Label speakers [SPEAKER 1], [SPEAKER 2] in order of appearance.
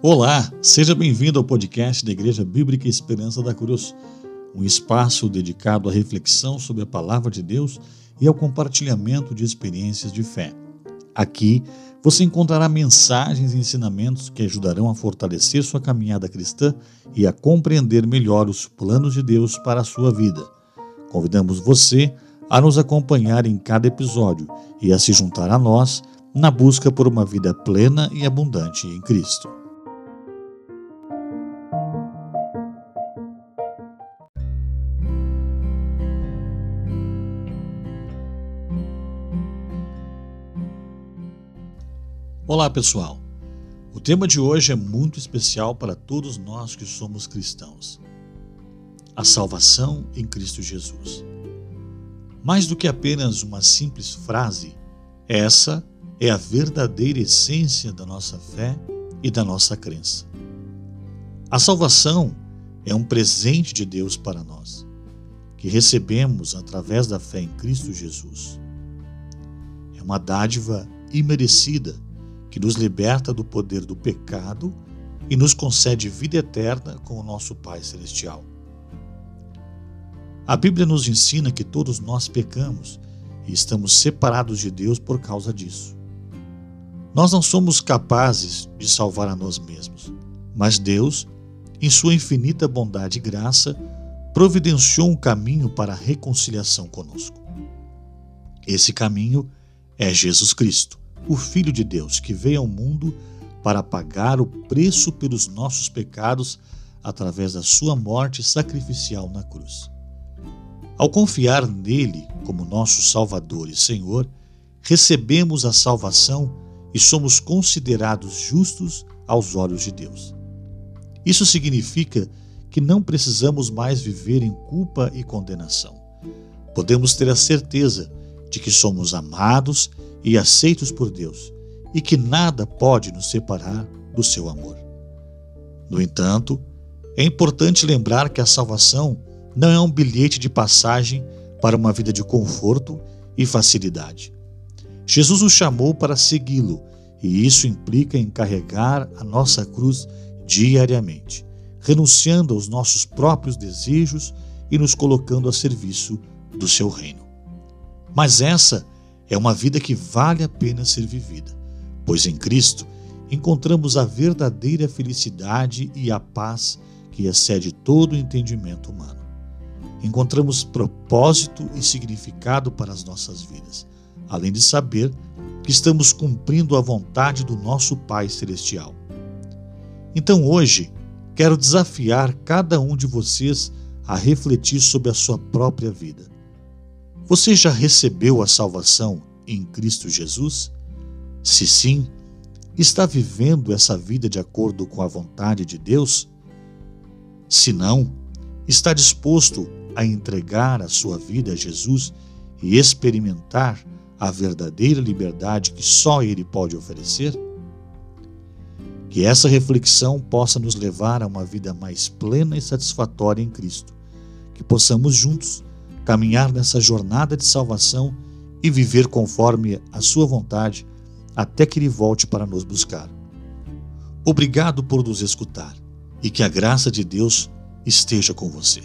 [SPEAKER 1] Olá, seja bem-vindo ao podcast da Igreja Bíblica Esperança da Cruz, um espaço dedicado à reflexão sobre a palavra de Deus e ao compartilhamento de experiências de fé. Aqui você encontrará mensagens e ensinamentos que ajudarão a fortalecer sua caminhada cristã e a compreender melhor os planos de Deus para a sua vida. Convidamos você a nos acompanhar em cada episódio e a se juntar a nós na busca por uma vida plena e abundante em Cristo. Olá, pessoal. O tema de hoje é muito especial para todos nós que somos cristãos. A salvação em Cristo Jesus. Mais do que apenas uma simples frase, essa é a verdadeira essência da nossa fé e da nossa crença. A salvação é um presente de Deus para nós, que recebemos através da fé em Cristo Jesus. É uma dádiva imerecida que nos liberta do poder do pecado e nos concede vida eterna com o nosso Pai Celestial. A Bíblia nos ensina que todos nós pecamos e estamos separados de Deus por causa disso. Nós não somos capazes de salvar a nós mesmos, mas Deus, em sua infinita bondade e graça, providenciou um caminho para a reconciliação conosco. Esse caminho é Jesus Cristo o Filho de Deus, que veio ao mundo para pagar o preço pelos nossos pecados através da sua morte sacrificial na cruz. Ao confiar nele como nosso Salvador e Senhor, recebemos a salvação e somos considerados justos aos olhos de Deus. Isso significa que não precisamos mais viver em culpa e condenação. Podemos ter a certeza de que somos amados e aceitos por Deus, e que nada pode nos separar do seu amor. No entanto, é importante lembrar que a salvação não é um bilhete de passagem para uma vida de conforto e facilidade. Jesus nos chamou para segui-lo, e isso implica em carregar a nossa cruz diariamente, renunciando aos nossos próprios desejos e nos colocando a serviço do seu reino. Mas essa é uma vida que vale a pena ser vivida, pois em Cristo encontramos a verdadeira felicidade e a paz que excede todo o entendimento humano. Encontramos propósito e significado para as nossas vidas, além de saber que estamos cumprindo a vontade do nosso Pai Celestial. Então hoje, quero desafiar cada um de vocês a refletir sobre a sua própria vida você já recebeu a salvação em Cristo Jesus? Se sim, está vivendo essa vida de acordo com a vontade de Deus? Se não, está disposto a entregar a sua vida a Jesus e experimentar a verdadeira liberdade que só Ele pode oferecer? Que essa reflexão possa nos levar a uma vida mais plena e satisfatória em Cristo. Que possamos juntos caminhar nessa jornada de salvação e viver conforme a Sua vontade até que Ele volte para nos buscar. Obrigado por nos escutar e que a graça de Deus esteja com você.